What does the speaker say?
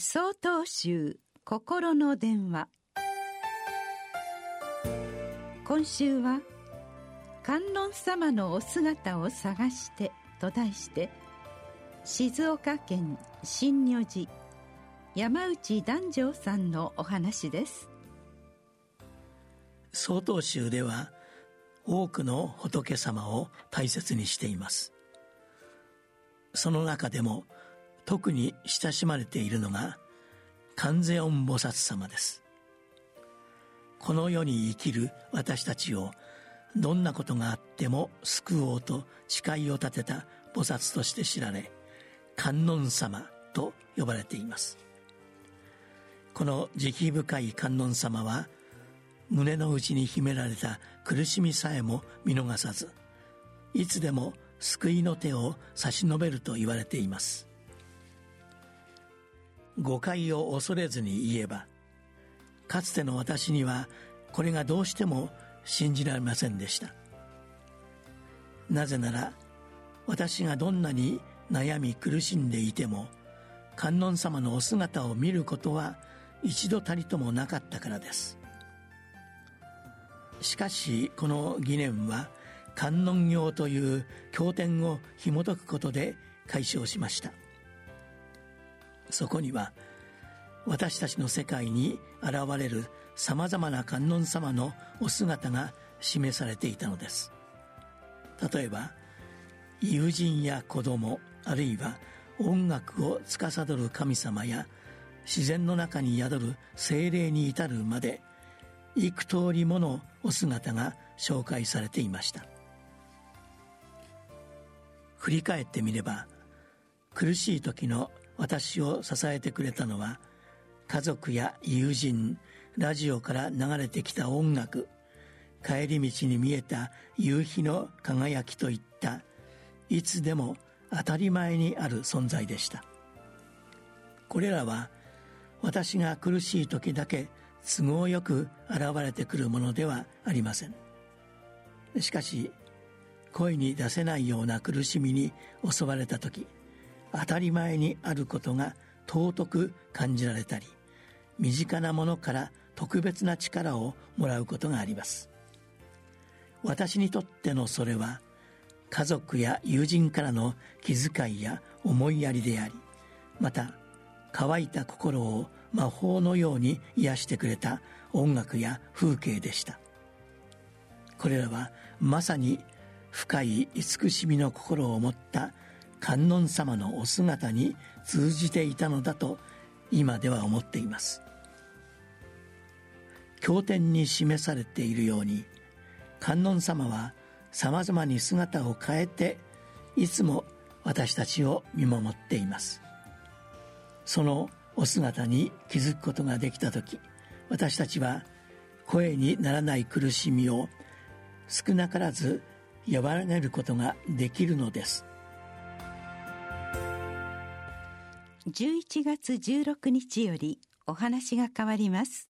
総統集心の電話。今週は「観音様のお姿を探して」と題して静岡県新如寺山内檀上さんのお話です。曹洞宗では多くの仏様を大切にしています。その中でも特に親しまれているのが観世音菩薩様です。この世に生きる私たちをどんなことがあっても救おうと誓いを立てた菩薩として知られ観音様と呼ばれています。この慈悲深い観音様は胸の内に秘められた苦しみさえも見逃さずいつでも救いの手を差し伸べると言われています。誤解を恐れずに言えばかつての私にはこれがどうしても信じられませんでした。なぜなら私がどんなに悩み苦しんでいても観音様のお姿を見ることは一度たりともなかったからです。しかしこの疑念は観音経という経典を紐解くことで解消しました。そこには私たちの世界に現れるさまざまな観音様のお姿が示されていたのです。例えば友人や子供あるいは音楽を司る神様や自然の中に宿る精霊に至るまで幾通りものお姿が紹介されていました。振り返ってみれば苦しい時の私を支えてくれたのは家族や友人ラジオから流れてきた音楽帰り道に見えた夕日の輝きといったいつでも当たり前にある存在でした。これらは私が苦しい時だけ都合よく現れてくるものではありません。しかし声に出せないような苦しみに襲われた時当たり前にあることが尊く感じられたり身近なものから特別な力をもらうことがあります。私にとってのそれは家族や友人からの気遣いや思いやりでありまた乾いた心を魔法のように癒してくれた音楽や風景でした。これらはまさに深い慈しみの心を持った観音様のお姿に通じていたのだと今では思っています。経典に示されているように観音様はさまざまに姿を変えていつも私たちを見守っています。そのお姿に気づくことができた時私たちは声にならない苦しみを少なからず和らげることができるのです。11月16日よりお話が変わります。